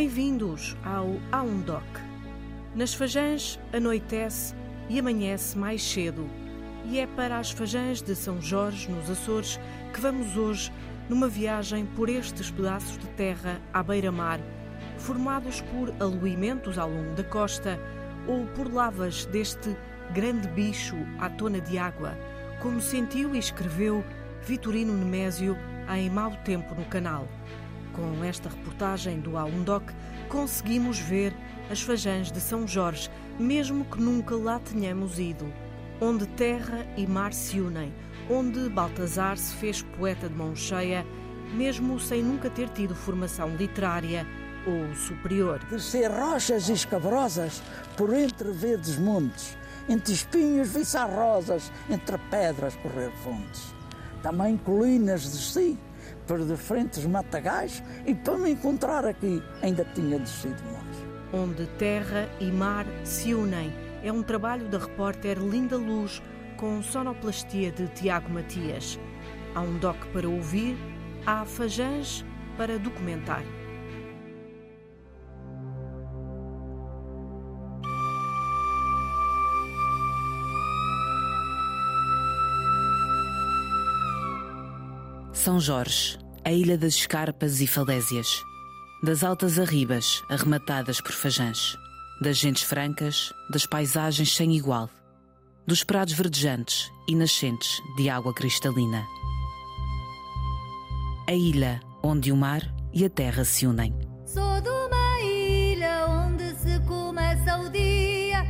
Bem-vindos ao Aundoc. Nas Fajãs anoitece e amanhece mais cedo. E é para as Fajãs de São Jorge, nos Açores, que vamos hoje numa viagem por estes pedaços de terra à beira-mar, formados por aluimentos ao longo da costa ou por lavas deste grande bicho à tona de água, como sentiu e escreveu Vitorino Nemésio em Mau Tempo no canal. Com esta reportagem do Aundoc, conseguimos ver as Fajãs de São Jorge, mesmo que nunca lá tenhamos ido. Onde terra e mar se unem, onde Baltazar se fez poeta de mão cheia, mesmo sem nunca ter tido formação literária ou superior. Descer rochas escabrosas por entre verdes montes, entre espinhos viçarrosas, entre pedras correr fontes. Também colinas desci por diferentes matagais e para me encontrar aqui ainda tinha descido mais. Onde terra e mar se unem. É um trabalho da repórter Linda Luz com sonoplastia de Tiago Matias. Há um doc para ouvir, há fajãs para documentar. São Jorge, a ilha das escarpas e falésias, das altas arribas arrematadas por fajãs, das gentes francas, das paisagens sem igual, dos prados verdejantes e nascentes de água cristalina. A ilha onde o mar e a terra se unem. Sou de uma ilha onde se começa o dia,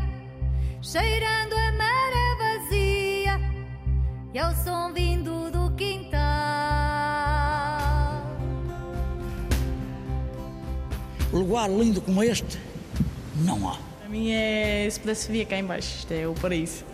cheirando a maré vazia e ao som vindo Lugar lindo como este, não há. Para mim é se pudesse vir cá em baixo, isto é o paraíso.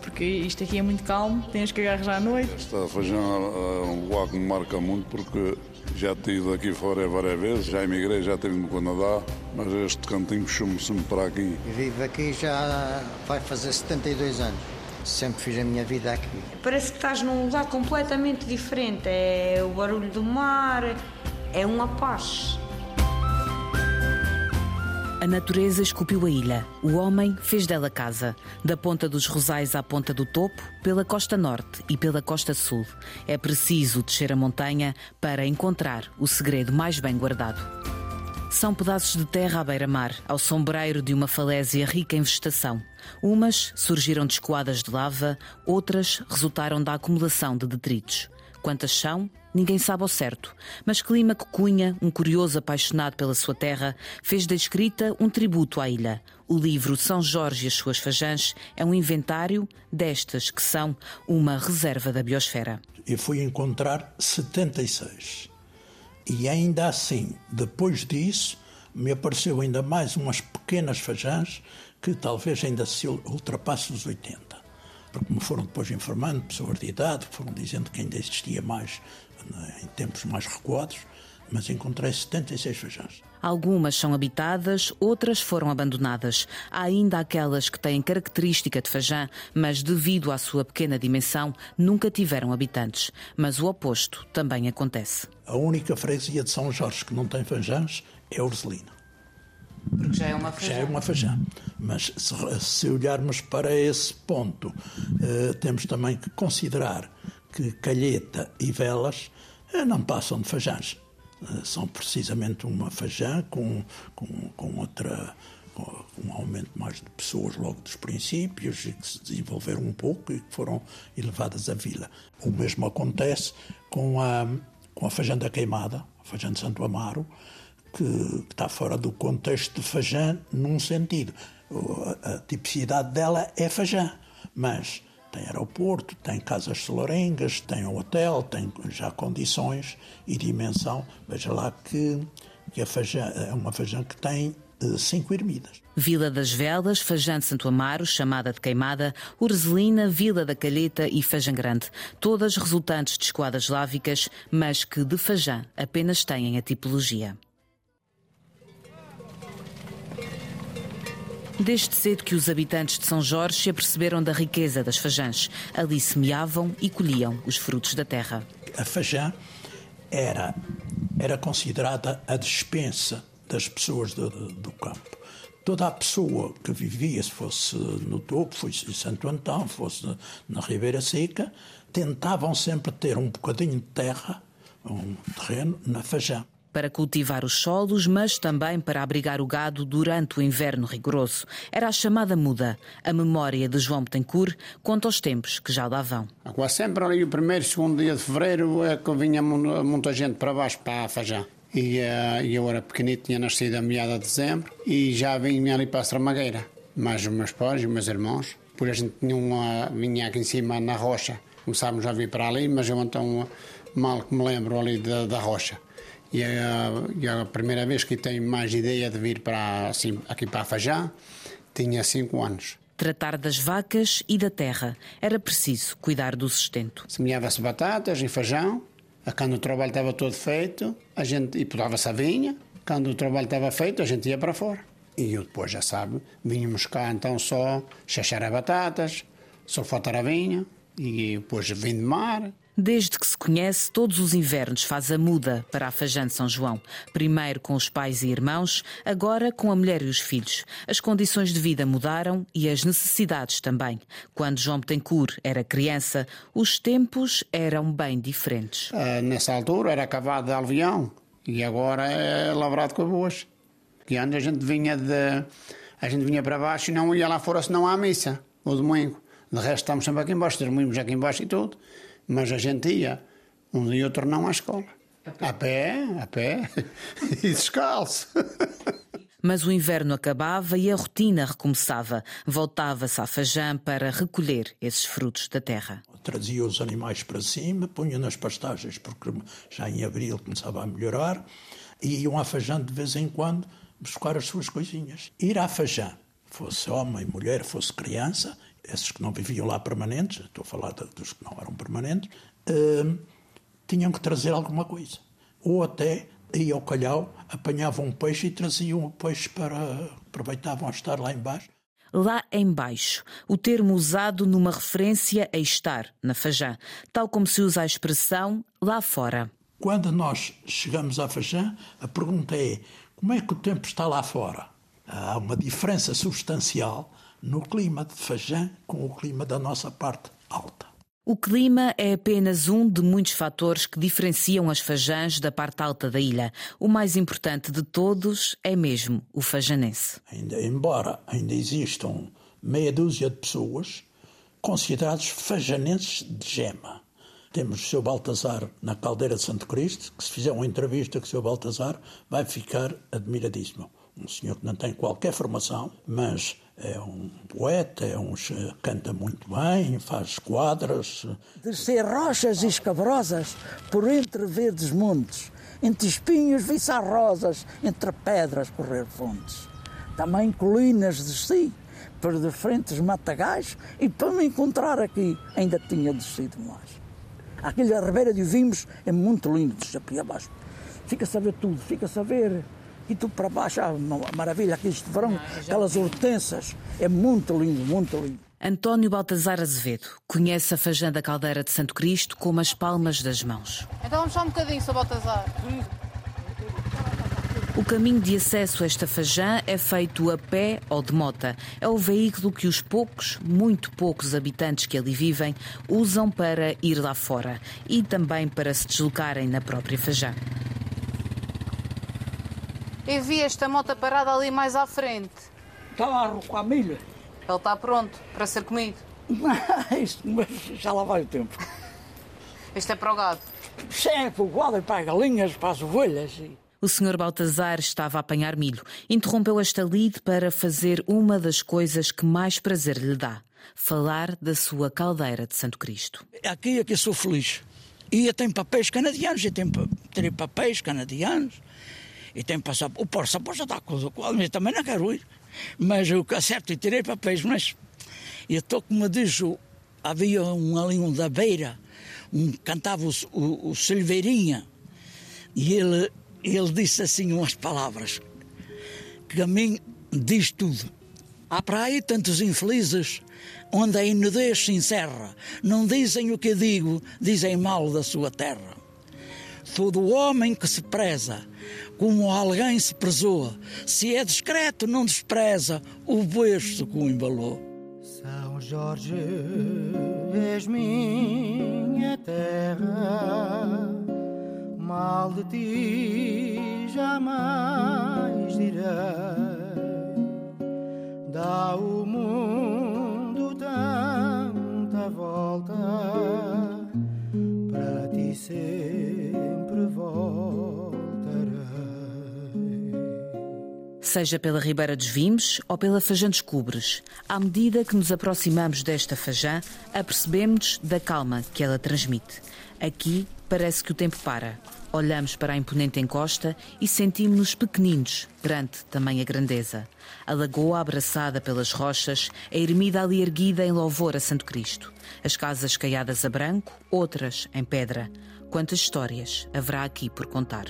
Porque isto aqui é muito calmo, tens que agarrar já à noite. Esta região é um lugar que me marca muito porque já tive aqui fora várias vezes, já emigrei, já estive no Canadá, mas este cantinho puxou-me sempre para aqui. Vivo aqui já vai fazer 72 anos. Sempre fiz a minha vida aqui. Parece que estás num lugar completamente diferente. É o barulho do mar, é uma paz. A natureza esculpiu a ilha. O homem fez dela casa. Da ponta dos Rosais à ponta do topo, pela costa norte e pela costa sul. É preciso descer a montanha para encontrar o segredo mais bem guardado. São pedaços de terra à beira-mar, ao sombreiro de uma falésia rica em vegetação. Umas surgiram de escoadas de lava, outras resultaram da acumulação de detritos. Quantas são, ninguém sabe ao certo, mas Clímaco Cunha, um curioso apaixonado pela sua terra, fez da escrita um tributo à ilha. O livro São Jorge e as suas fajãs é um inventário destas que são uma reserva da biosfera. Eu fui encontrar 76. E ainda assim, depois disso, me apareceu ainda mais umas pequenas fajãs que talvez ainda se ultrapasse os 80 porque me foram depois informando, pessoas de idade, foram dizendo que ainda existia mais né, em tempos mais recuados, mas encontrei 76 fajãs. Algumas são habitadas, outras foram abandonadas. Há ainda aquelas que têm característica de fajã, mas devido à sua pequena dimensão, nunca tiveram habitantes. Mas o oposto também acontece. A única freguesia de São Jorge que não tem fajãs é Urzelina. Porque já é uma fajã. Já é uma fajã. Mas se, se olharmos para esse ponto, uh, temos também que considerar que calheta e velas uh, não passam de fajãs. Uh, são precisamente uma fajã com, com, com outra um aumento mais de pessoas logo dos princípios e que se desenvolveram um pouco e que foram elevadas à vila. O mesmo acontece com a, com a Fajã da Queimada, a Fajã de Santo Amaro, que, está fora do contexto de Fajã num sentido. A, tipicidade dela é Fajã, mas tem aeroporto, tem casas solarengas, tem hotel, tem já condições e dimensão. Veja lá que, que a é uma Fajã que tem eh, cinco ermidas. Vila das Velas, Fajã de Santo Amaro, chamada de Queimada, Urzelina, Vila da Calheta e Fajã Grande, todas resultantes de esquadras lávicas, mas que de Fajã apenas têm a tipologia. Desde cedo que os habitantes de São Jorge se aperceberam da riqueza das fajãs. Ali semeavam e colhiam os frutos da terra. A fajã era, era considerada a despensa das pessoas do, do campo. Toda a pessoa que vivia, se fosse no topo, fosse em Santo Antão, fosse na Ribeira Seca, tentavam sempre ter um bocadinho de terra, um terreno, na Fajã para cultivar os solos, mas também para abrigar o gado durante o inverno rigoroso. Era a chamada muda. A memória de João Betancourt conta os tempos que já lá vão. Quase sempre ali o primeiro, segundo dia de fevereiro é que vinha muita gente para baixo, para a Fajã. E uh, eu era pequenito, tinha nascido a meada de dezembro e já vinha ali para a Stramagueira. Mais os meus pais e os meus irmãos. Por a gente tinha uma, vinha aqui em cima na rocha. Começámos a vir para ali, mas eu então mal que me lembro ali da, da rocha. E é, e é a primeira vez que tenho mais ideia de vir para, assim, aqui para Fajá, tinha cinco anos. Tratar das vacas e da terra. Era preciso cuidar do sustento. Semeava-se batatas e feijão. Quando o trabalho estava todo feito, a gente e podava-se a vinha. Quando o trabalho estava feito, a gente ia para fora. E eu depois, já sabe, vínhamos cá então só chachar as batatas, sulfatar a vinha e depois vim de mar. Desde que se conhece, todos os invernos faz a muda para a Fajã de São João. Primeiro com os pais e irmãos, agora com a mulher e os filhos. As condições de vida mudaram e as necessidades também. Quando João Betancourt era criança, os tempos eram bem diferentes. Ah, nessa altura era cavado de alvião e agora é lavrado com boas. Que antes a gente vinha de a gente vinha para baixo e não ia lá fora senão à missa, o domingo. De resto estamos sempre aqui embaixo, dormimos aqui embaixo e tudo. Mas a gente ia, um dia e outro não à escola. A pé, a pé, e descalço. Mas o inverno acabava e a rotina recomeçava. Voltava-se à Fajã para recolher esses frutos da terra. Trazia os animais para cima, punha nas pastagens, porque já em abril começava a melhorar, e iam à Fajã de vez em quando buscar as suas coisinhas. Ir à Fajã, fosse homem, mulher, fosse criança, esses que não viviam lá permanentes, estou a falar dos que não eram permanentes, uh, tinham que trazer alguma coisa. Ou até iam ao calhau, apanhavam um peixe e traziam o peixe para. aproveitavam a estar lá embaixo. Lá embaixo, o termo usado numa referência a estar, na Fajã, tal como se usa a expressão lá fora. Quando nós chegamos à Fajã, a pergunta é como é que o tempo está lá fora? Há uma diferença substancial no clima de Fajã com o clima da nossa parte alta. O clima é apenas um de muitos fatores que diferenciam as Fajãs da parte alta da ilha. O mais importante de todos é mesmo o fajanense. Ainda, embora ainda existam meia dúzia de pessoas considerados fajanenses de gema. Temos o Sr. Baltazar na Caldeira de Santo Cristo, que se fizer uma entrevista com o Sr. Baltazar vai ficar admiradíssimo. Um senhor que não tem qualquer formação, mas é um poeta, é um, canta muito bem, faz quadras. Descer rochas escabrosas por entre verdes montes, entre espinhos viçarrosas, entre pedras correr fontes. Também colinas desci por diferentes matagais e para me encontrar aqui ainda tinha descido mais. Aquela Ribeira de Vimos é muito lindo, de abaixo. Fica-se a ver tudo, fica-se a ver e tu para baixo, ah, maravilha, aqui este verão, aquelas hortensas, é muito lindo, muito lindo. António Baltazar Azevedo conhece a Fajã da Caldeira de Santo Cristo como as palmas das mãos. Então vamos só um bocadinho, Sr. Baltazar. O caminho de acesso a esta Fajã é feito a pé ou de mota. É o veículo que os poucos, muito poucos habitantes que ali vivem usam para ir lá fora e também para se deslocarem na própria Fajã. Eu vi esta moto parada ali mais à frente. Está lá com a milha. Ele está pronto para ser comido. Mas já lá vai o tempo. Isto é para o gado. Isto é para o gado e para as galinhas, para as ovelhas. O senhor Baltazar estava a apanhar milho. Interrompeu esta lide para fazer uma das coisas que mais prazer lhe dá. Falar da sua caldeira de Santo Cristo. Aqui é que sou feliz. E eu tenho papéis canadianos, eu tenho, tenho papéis canadianos e tem passaporte. O passaporte já está com o qual, mas também não quero ir. Mas o que é certo, e tirei papéis, mas eu estou como diz, havia um ali um da beira, um cantava o, o, o Silveirinha, e ele, ele disse assim umas palavras que a mim diz tudo. Há para aí tantos infelizes onde a inudez se encerra. Não dizem o que digo, dizem mal da sua terra. Todo homem que se preza, como alguém se prezou, se é discreto, não despreza o berço que o embalou. São Jorge, és minha terra, mal de ti jamais direi. Dá o mundo tanta volta, para ti sempre Seja pela Ribeira dos Vimes ou pela Fajã dos Cubres, à medida que nos aproximamos desta Fajã, apercebemos da calma que ela transmite. Aqui parece que o tempo para. Olhamos para a imponente encosta e sentimos-nos pequeninos perante tamanha grandeza. A lagoa abraçada pelas rochas, a ermida ali erguida em louvor a Santo Cristo. As casas caiadas a branco, outras em pedra. Quantas histórias haverá aqui por contar?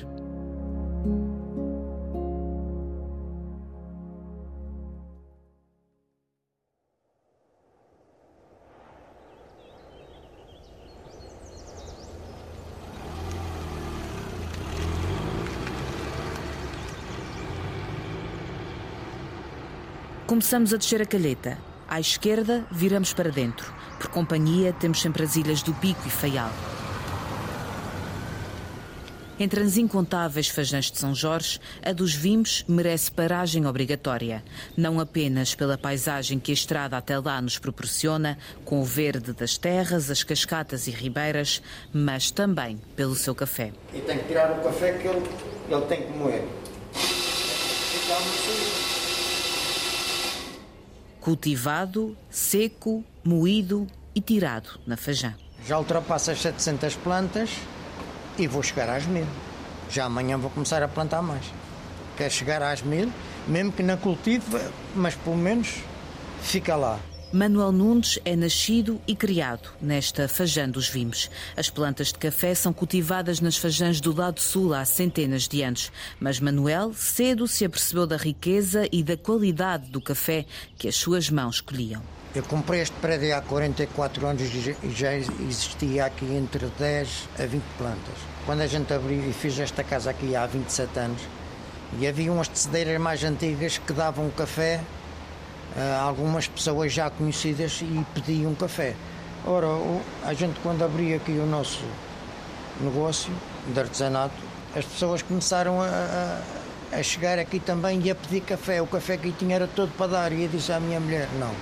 Começamos a descer a calheta. À esquerda, viramos para dentro. Por companhia, temos sempre as ilhas do Pico e Faial. Entre as incontáveis fajãs de São Jorge, a dos Vimes merece paragem obrigatória. Não apenas pela paisagem que a estrada até lá nos proporciona, com o verde das terras, as cascatas e ribeiras, mas também pelo seu café. E tem que tirar o café que ele, ele tem que moer. Cultivado, seco, moído e tirado na Fajã. Já ultrapassa as 700 plantas e vou chegar às mil. Já amanhã vou começar a plantar mais. Quer chegar às mil, mesmo que não cultive, mas pelo menos fica lá. Manuel Nunes é nascido e criado nesta Fajã dos Vimes. As plantas de café são cultivadas nas fajãs do lado sul há centenas de anos. Mas Manuel cedo se apercebeu da riqueza e da qualidade do café que as suas mãos colhiam. Eu comprei este prédio há 44 anos e já existia aqui entre 10 a 20 plantas. Quando a gente abriu e fiz esta casa aqui há 27 anos, e havia umas tecedeiras mais antigas que davam café algumas pessoas já conhecidas e pediam café. Ora, a gente quando abria aqui o nosso negócio de artesanato, as pessoas começaram a, a, chegar aqui também e a pedir café. O café que tinha era todo para dar. E eu disse à minha mulher, não,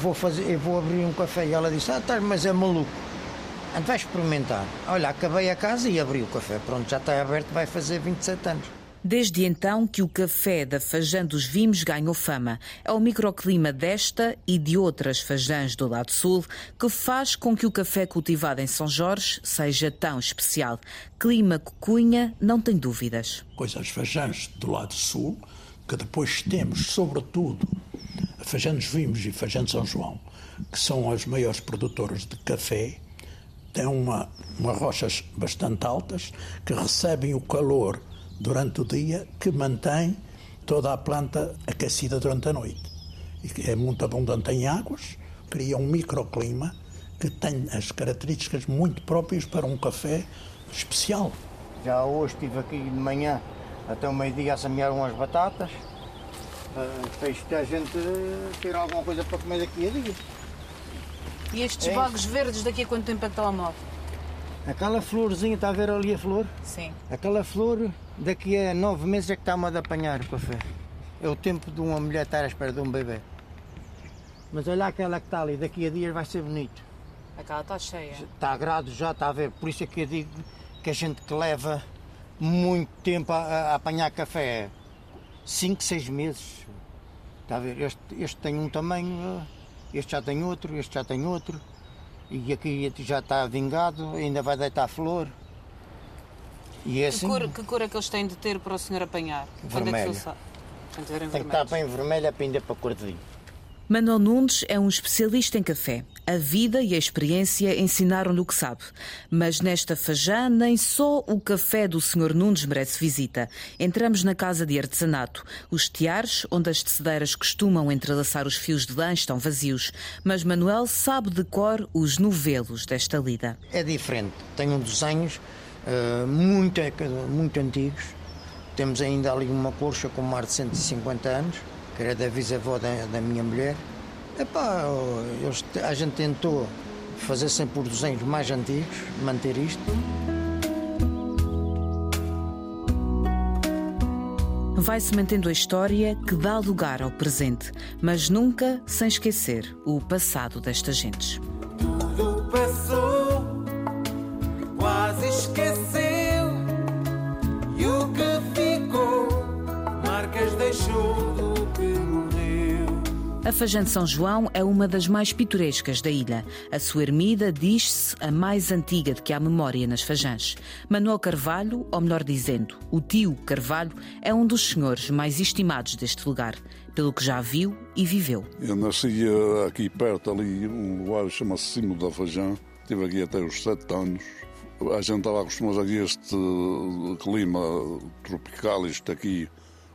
vou, fazer, eu vou abrir um café. E ela disse, ah, tá, mas é maluco. Antes vai experimentar. Olha, acabei a casa e abri o café. Pronto, já está aberto, vai fazer 27 anos. Desde então que o café da Fajã dos Vimes ganhou fama. É o microclima desta e de outras fajãs do lado sul que faz com que o café cultivado em São Jorge seja tão especial. Clima que Cunha não tem dúvidas. Pois as fajãs do lado sul, que depois temos, sobretudo, a Fajã dos Vimes e Fajã de São João, que são as maiores produtoras de café, têm uma, uma rochas bastante altas que recebem o calor durante o dia que mantém toda a planta aquecida durante a noite. E é muito abundante em águas, cria um microclima que tem as características muito próprias para um café especial. Já hoje estive aqui de manhã até o meio-dia a semear umas batatas. Uh, fez que a gente ter alguma coisa para comer daqui a dia. E estes é. vagos verdes daqui a quanto tempo é que estão a moto? Aquela florzinha, está a ver ali a flor? Sim. Aquela flor, daqui a nove meses é que está-me a apanhar o café. É o tempo de uma mulher estar à espera de um bebê. Mas olha aquela que está ali, daqui a dias vai ser bonito. Aquela está cheia. Está grado já, está a ver. Por isso é que eu digo que a gente que leva muito tempo a, a apanhar café, cinco, seis meses. Está a ver? Este, este tem um tamanho, este já tem outro, este já tem outro. E aqui já está vingado, ainda vai deitar flor. E é assim, que, cor, que cor é que eles têm de ter para o senhor apanhar? Vermelha. Quando é que Tem que estar bem vermelha para ainda para cor de vinho. Manuel Nunes é um especialista em café. A vida e a experiência ensinaram-lhe o que sabe. Mas nesta Fajã, nem só o café do Sr. Nunes merece visita. Entramos na casa de artesanato. Os tiares, onde as tecedeiras costumam entrelaçar os fios de lã, estão vazios. Mas Manuel sabe de cor os novelos desta lida. É diferente. Tem um desenhos uh, muito, muito antigos. Temos ainda ali uma colcha com mais de 150 anos, que era da bisavó da, da minha mulher. Epá, eles, a gente tentou fazer sempre os desenhos mais antigos, manter isto. Vai-se mantendo a história que dá lugar ao presente, mas nunca sem esquecer o passado destas gentes. Tudo passou, a Fajã de São João é uma das mais pitorescas da ilha. A sua ermida diz-se a mais antiga de que há memória nas Fajãs. Manuel Carvalho, ou melhor dizendo, o tio Carvalho, é um dos senhores mais estimados deste lugar, pelo que já viu e viveu. Eu nasci aqui perto, ali, um lugar chama-se Cimo da Fajã. Estive aqui até os sete anos. A gente estava acostumado a este clima tropical, isto aqui,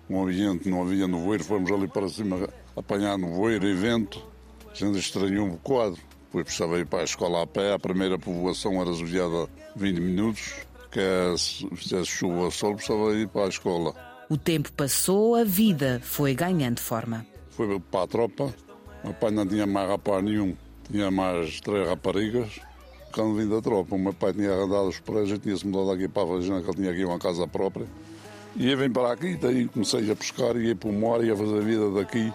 um ambiente, não havia nevoeiro, fomos ali para cima apanhar nevoeiro e vento. A gente estranhou um bocado. Depois precisava ir para a escola a pé. A primeira povoação era desviada 20 minutos, que é, se fizesse chuva ou sol, precisava ir para a escola. O tempo passou, a vida foi ganhando forma. Foi para a tropa. O pai não tinha mais rapaz nenhum, tinha mais três raparigas. Quando vim da tropa, o meu pai tinha arrendado os prédios, tinha-se mudado aqui para a Vagina, que ele tinha aqui uma casa própria. E eu vim para aqui, daí comecei a pescar, ia para o mar, ia fazer a vida daqui.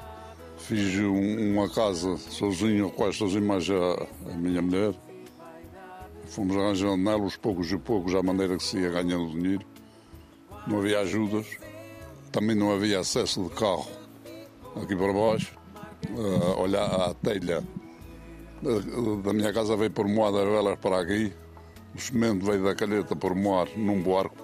Fiz um, uma casa sozinho, quase sozinho, mais a, a, minha mulher. Fomos arranjando nela os poucos e poucos, à maneira que se ia ganhando dinheiro. Não havia ajudas, também não havia acesso de carro aqui para baixo. Uh, olhar a telha da minha casa veio por moada velas para aqui. O cimento veio da calheta por moar num barco.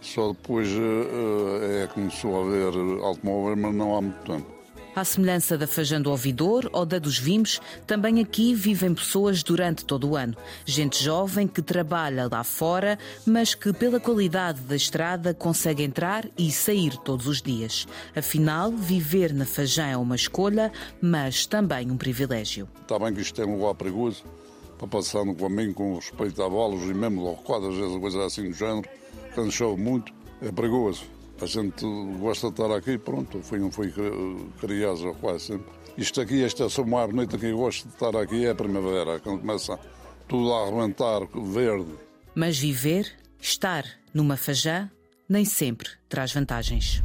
Só depois uh, é que começou a haver automóveis, mas não há muito tempo. À semelhança da Fajã do Ouvidor ou da dos Vimes, também aqui vivem pessoas durante todo o ano. Gente jovem que trabalha lá fora, mas que, pela qualidade da estrada, consegue entrar e sair todos os dias. Afinal, viver na Fajã é uma escolha, mas também um privilégio. Está bem que isto é um lugar perigoso para passar no caminho com respeito a bolas e mesmo ao quadras, essa coisa assim do género. Quando chove muito, é perigoso. A gente gosta de estar aqui, pronto, foi um foi criado quase sempre. Isto aqui, esta é uma bonita que eu gosto de estar aqui, é a primavera, quando começa tudo a arrebentar, verde. Mas viver, estar numa fajã, nem sempre traz vantagens.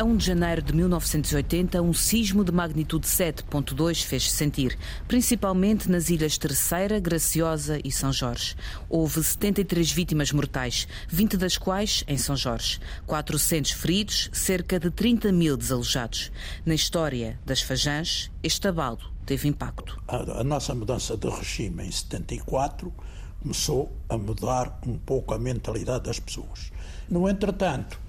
A 1 de janeiro de 1980, um sismo de magnitude 7.2 fez-se sentir, principalmente nas ilhas Terceira, Graciosa e São Jorge. Houve 73 vítimas mortais, 20 das quais em São Jorge. 400 feridos, cerca de 30 mil desalojados. Na história das Fajãs, este abalo teve impacto. A, a nossa mudança de regime em 74 começou a mudar um pouco a mentalidade das pessoas. No entretanto,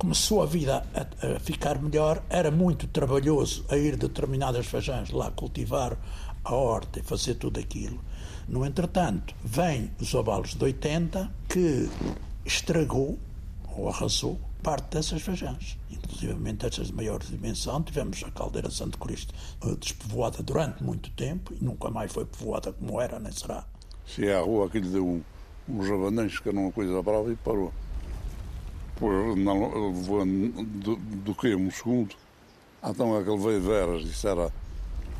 começou a vida a, a, ficar melhor, era muito trabalhoso a ir determinadas fajãs lá cultivar a horta e fazer tudo aquilo. No entretanto, vem os abalos de 80 que estragou ou arrasou parte dessas fajãs, inclusive essas de maior dimensão. Tivemos a caldeira Santo Cristo eh, despovoada durante muito tempo e nunca mais foi povoada como era, nem será. Se é a rua aquilo deu um, uns rabanães que era uma coisa brava e parou não, do, do que um segundo. Então aquele veio de veras, isso era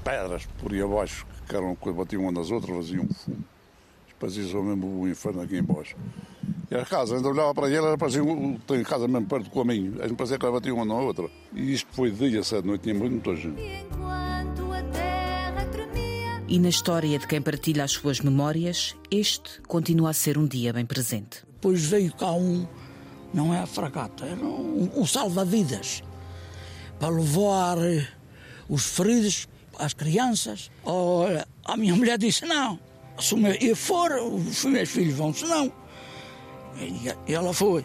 pedras por aí abaixo, que eram que batiam umas nas outras, faziam fumo. Parecia só mesmo o inferno aqui embaixo. E a casa, ainda olhava para ele, parecia, tem casa mesmo perto do caminho, a gente parecia que ela batia uma na outra. E isto foi dia, sete noite, tinha muita gente. E na história de quem partilha as suas memórias, este continua a ser um dia bem presente. Depois veio cá um, não é a fragata, era um, um salva-vidas para levar eh, os feridos, as crianças. A minha mulher disse: Não, se eu for, os meus filhos vão, se não. E ela foi,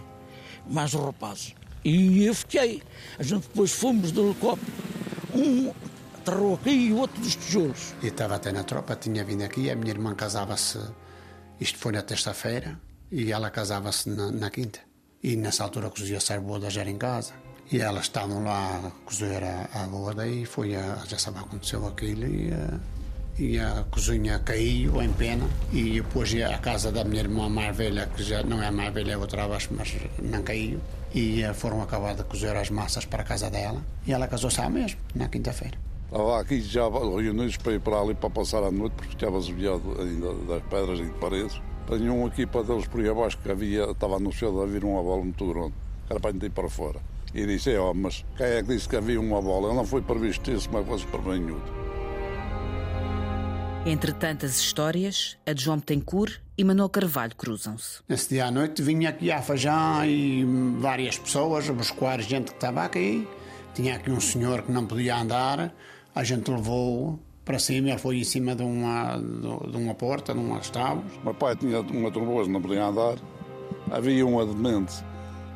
mais os rapazes. E eu fiquei. A gente depois fomos do helicóptero. Um aterrou aqui e o outro dos tijolos. Eu estava até na tropa, tinha vindo aqui, a minha irmã casava-se, isto foi na terça-feira, e ela casava-se na, na quinta. E nessa altura cozia a boda já em casa. E elas estavam lá a cozer a, a boda e foi a, já sabe, aconteceu aquilo e, uh, e a cozinha caiu em pena e depois ia à casa da minha irmã mais velha, que já não é mais velha, é outra abaixo, mas não caiu. E eh, foram acabar de cozer as massas para a casa dela. E ela casou-se à mesmo, na quinta-feira. Estava aqui já reunidos para ir para ali para passar a noite, porque estava desviado ainda das pedras e de paredes. Tinha uma equipa deles por aí abaixo que havia, estava anunciado a vir uma bola muito grande, que era para ir para fora. E disse, é, ó, mas quem é que disse que havia uma bola? Não foi previsto isso, mas fosse prevenido. Entre tantas histórias, a de João Betancourt e Manuel Carvalho cruzam-se. Nesse dia à noite vinha aqui a Fajã e várias pessoas a buscar gente que estava aqui. Tinha aqui um senhor que não podia andar, a gente levou para cima, foi em cima de uma, de uma porta, de umas tábuas. O meu pai tinha uma trombose, não podia andar. Havia um demente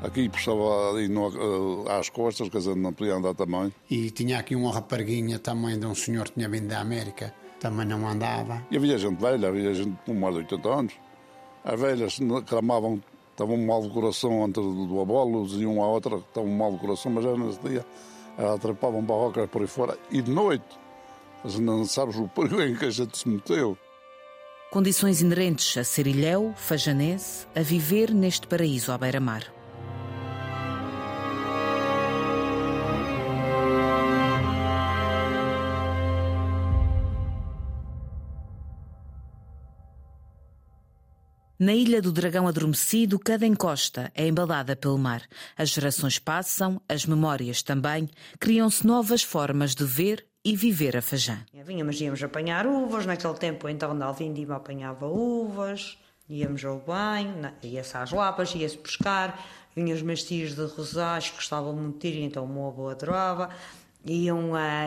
aqui puxava ali no, uh, às costas, quer dizer, não podia andar também. E tinha aqui uma raparguinha também de um senhor que tinha vindo da América também não andava. E havia gente velha, havia gente com mais de 80 anos. As velhas clamavam, estavam mal de coração antes do abolo, diziam a outra estavam mal de coração, mas já nesse dia elas atrapavam barrocas por aí fora. E de noite, mas não sabes o perigo em que a gente se meteu. Condições inerentes a ser ilhéu, fajanense, a viver neste paraíso à beira-mar. Na Ilha do Dragão Adormecido, cada encosta é embalada pelo mar. As gerações passam, as memórias também, criam-se novas formas de ver e viver a Fajã. Vínhamos, íamos apanhar uvas, naquele tempo então na Alvindima apanhava uvas, íamos ao banho, ia-se às lapas, ia-se pescar, vinham os meus tios de Rosais, gostavam muito de ir, então o meu avô adorava, iam a,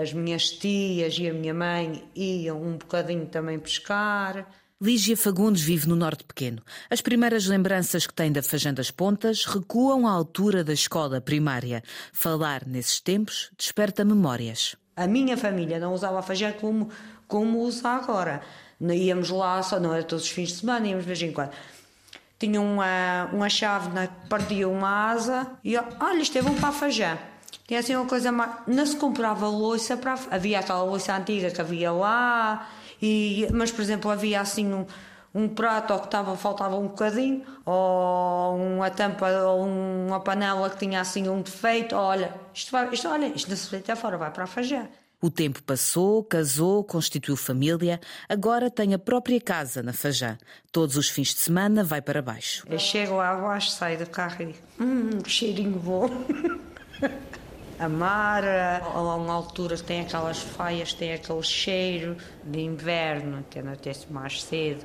as minhas tias e a minha mãe iam um bocadinho também pescar. Lígia Fagundes vive no Norte Pequeno. As primeiras lembranças que tem da Fajã das Pontas recuam à altura da escola primária. Falar nesses tempos desperta memórias. A minha família não usava a Fajã como, como usa agora. Íamos lá, só não era todos os fins de semana, íamos de vez em quando. Tinha uma, uma chave, na, perdia uma asa e olha, isto é bom para a Fajã. Tinha assim uma coisa mais. Não se comprava louça para. Havia aquela louça antiga que havia lá e, mas, por exemplo, havia assim um, um prato ou que estava, faltava um bocadinho, ou uma tampa ou uma panela que tinha assim um defeito, olha, isto, vai, isto, olha, isto não se deita fora, vai para a fajã. O tempo passou, casou, constituiu família, agora tem a própria casa na Fajã. Todos os fins de semana vai para baixo. Eu chego lá abaixo, saio do carro e digo, hum, cheirinho bom. A mar, a uma altura tem aquelas faias, tem aquele cheiro de inverno, que anoitece mais cedo.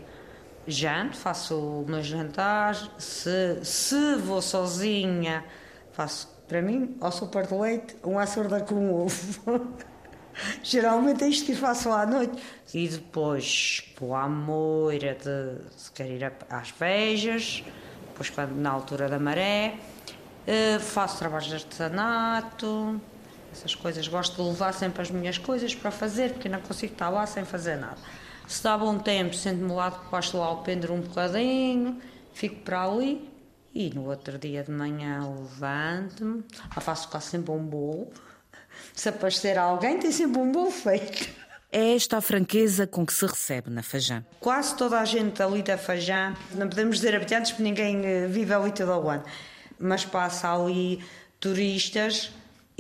Janto, faço o meu jantar. Se, se vou sozinha, faço para mim, ou sopa de leite, uma surda com ovo. Geralmente é isto que faço à noite. E depois vou à moira de se quer ir às vejas, depois quando, na altura da maré. Uh, faço trabalhos de artesanato, essas coisas. Gosto de levar sempre as minhas coisas para fazer, porque não consigo estar lá sem fazer nada. Se dá bom tempo, sento-me lá debaixo lá o pêndulo um bocadinho, fico para ali e no outro dia de manhã levanto-me. Ah, faço quase sempre um bolo. Se aparecer alguém, tem sempre um bolo feito. É esta a franqueza com que se recebe na Fajã. Quase toda a gente ali da Fajã, não podemos dizer habitantes porque ninguém eh, vive ali todo o ano mas passa ali turistas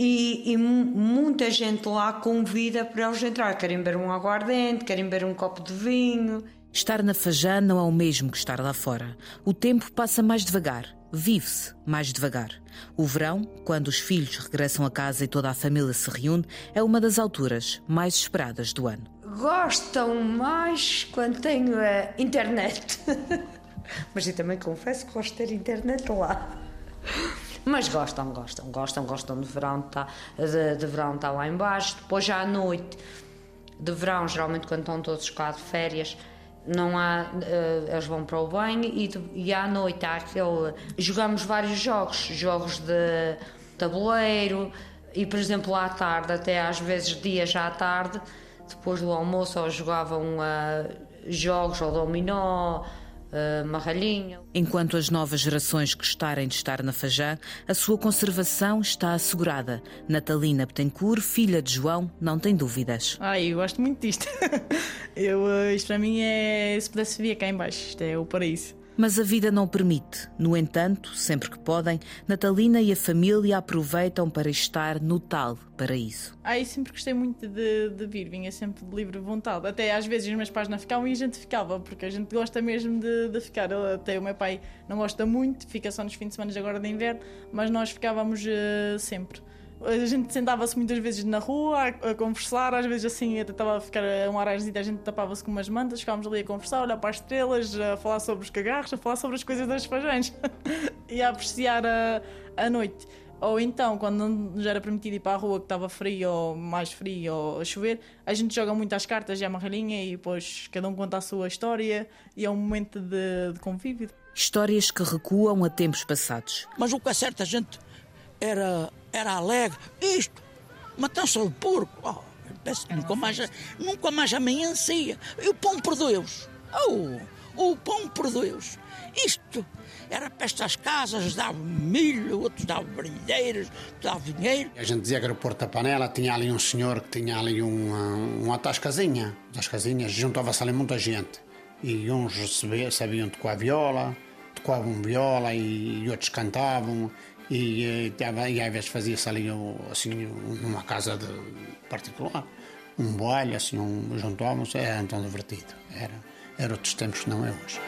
e, e, muita gente lá convida para eles entrar. Querem beber um aguardente, querem beber um copo de vinho. Estar na Fajã não é o mesmo que estar lá fora. O tempo passa mais devagar, vive-se mais devagar. O verão, quando os filhos regressam a casa e toda a família se reúne, é uma das alturas mais esperadas do ano. Gostam mais quando tenho a internet. Mas eu também confesso que gosto de ter internet lá. Mas gostam, gostam, gostam, gostam de verão, tá, de, de verão está lá embaixo. Depois já à noite, de verão, geralmente quando estão todos cá de férias, não há, uh, eles vão para o banho e, de, e à noite há aquele. Jogamos vários jogos, jogos de tabuleiro e, por exemplo, à tarde, até às vezes dias à tarde, depois do almoço, ou jogavam uh, jogos ou dominó uh, marralhinho. Enquanto as novas gerações gostarem de estar na Fajã, a sua conservação está assegurada. Natalina Betancourt, filha de João, não tem dúvidas. Ai, eu gosto muito disto. eu, uh, isto para mim é. Se pudesse vir cá em baixo, isto é o paraíso. Mas a vida não permite. No entanto, sempre que podem, Natalina e a família aproveitam para estar no tal paraíso. Ah, eu sempre gostei muito de, de vir, vinha sempre de livre vontade. Até às vezes os meus pais não ficavam e a gente ficava, porque a gente gosta mesmo de, de ficar. Até o meu pai não gosta muito, fica só nos fins de semana agora de inverno, mas nós ficávamos uh, sempre. A gente sentava-se muitas vezes na rua a, a, conversar, às vezes assim até estava a ficar um ararzinho, a gente tapava-se com umas mantas, ficávamos ali a conversar, a olhar para as estrelas, a falar sobre os cagarros, a falar sobre as coisas das fajães e a apreciar a, a noite. Ou então, quando não nos era permitido ir para a rua, que estava frio ou mais frio ou a chover, a gente joga muito às cartas e à marrelinha e depois cada um conta a sua história e é um momento de, de convívio. Histórias que recuam a tempos passados. Mas o que é certo, a gente era, era alegre. Isto, matança de porco. Oh, nunca, mais, nunca mais amanhecia. E o pão por Deus. Oh, o pão por Deus. Isto era para estas casas, dava milho, outros davam brilheiros, dava dinheiro. A gente dizia que era o Porto da Panela, tinha ali um senhor que tinha ali uma, uma tascazinha. Tascazinhas, juntava-se ali muita gente. E uns sabiam tocar viola, tocavam viola e, e outros cantavam e, eh, e às vezes fazia-se ali assim, numa casa de particular, um baile, assim, um, junto era tão divertido. Era, era outros tempos que não é hoje.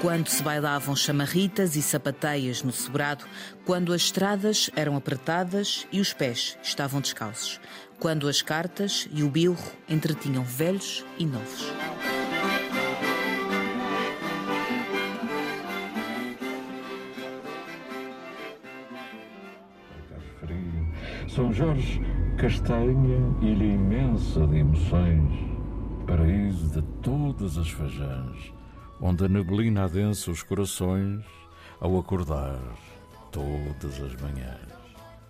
Quando se bailavam chamarritas e sapateias no sobrado, quando as estradas eram apertadas e os pés estavam descalços, quando as cartas e o bilro entretinham velhos e novos. São Jorge, castanha, ilha imensa de emoções, paraíso de todas as fajãs, onde a neblina adensa os corações ao acordar todas as manhãs.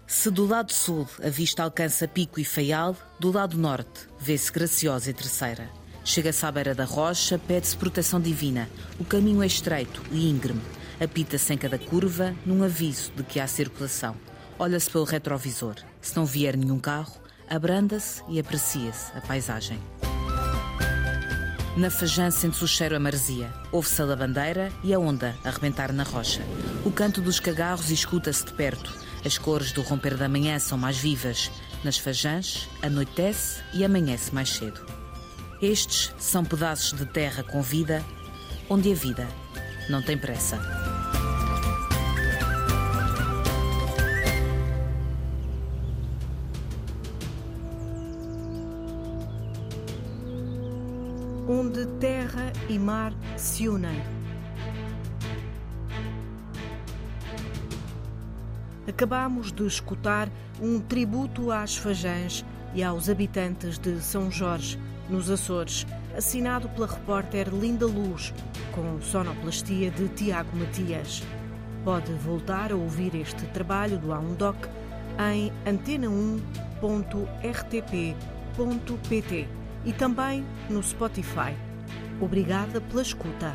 Se do lado sul a vista alcança Pico e Faial, do lado norte vê-se Graciosa e Terceira. Chega-se à beira da rocha, pede-se proteção divina. O caminho é estreito e íngreme. Apita-se em cada curva, num aviso de que há circulação. Olha-se pelo retrovisor. Se não vier nenhum carro, abranda-se e aprecia-se a paisagem. Na Fajã sente-se o cheiro a maresia. Ouve-se a lavandeira e a onda a rebentar na rocha. O canto dos cagarros escuta-se de perto. As cores do romper da manhã são mais vivas. Nas Fajãs, anoitece e amanhece mais cedo. Estes são pedaços de terra com vida, onde a vida não tem pressa. Onde terra e mar se unem. Acabamos de escutar um tributo às Fajãs e aos habitantes de São Jorge, nos Açores, assinado pela repórter Linda Luz, com sonoplastia de Tiago Matias. Pode voltar a ouvir este trabalho do A1Doc em antena1.rtp.pt e também no Spotify. Obrigada pela escuta.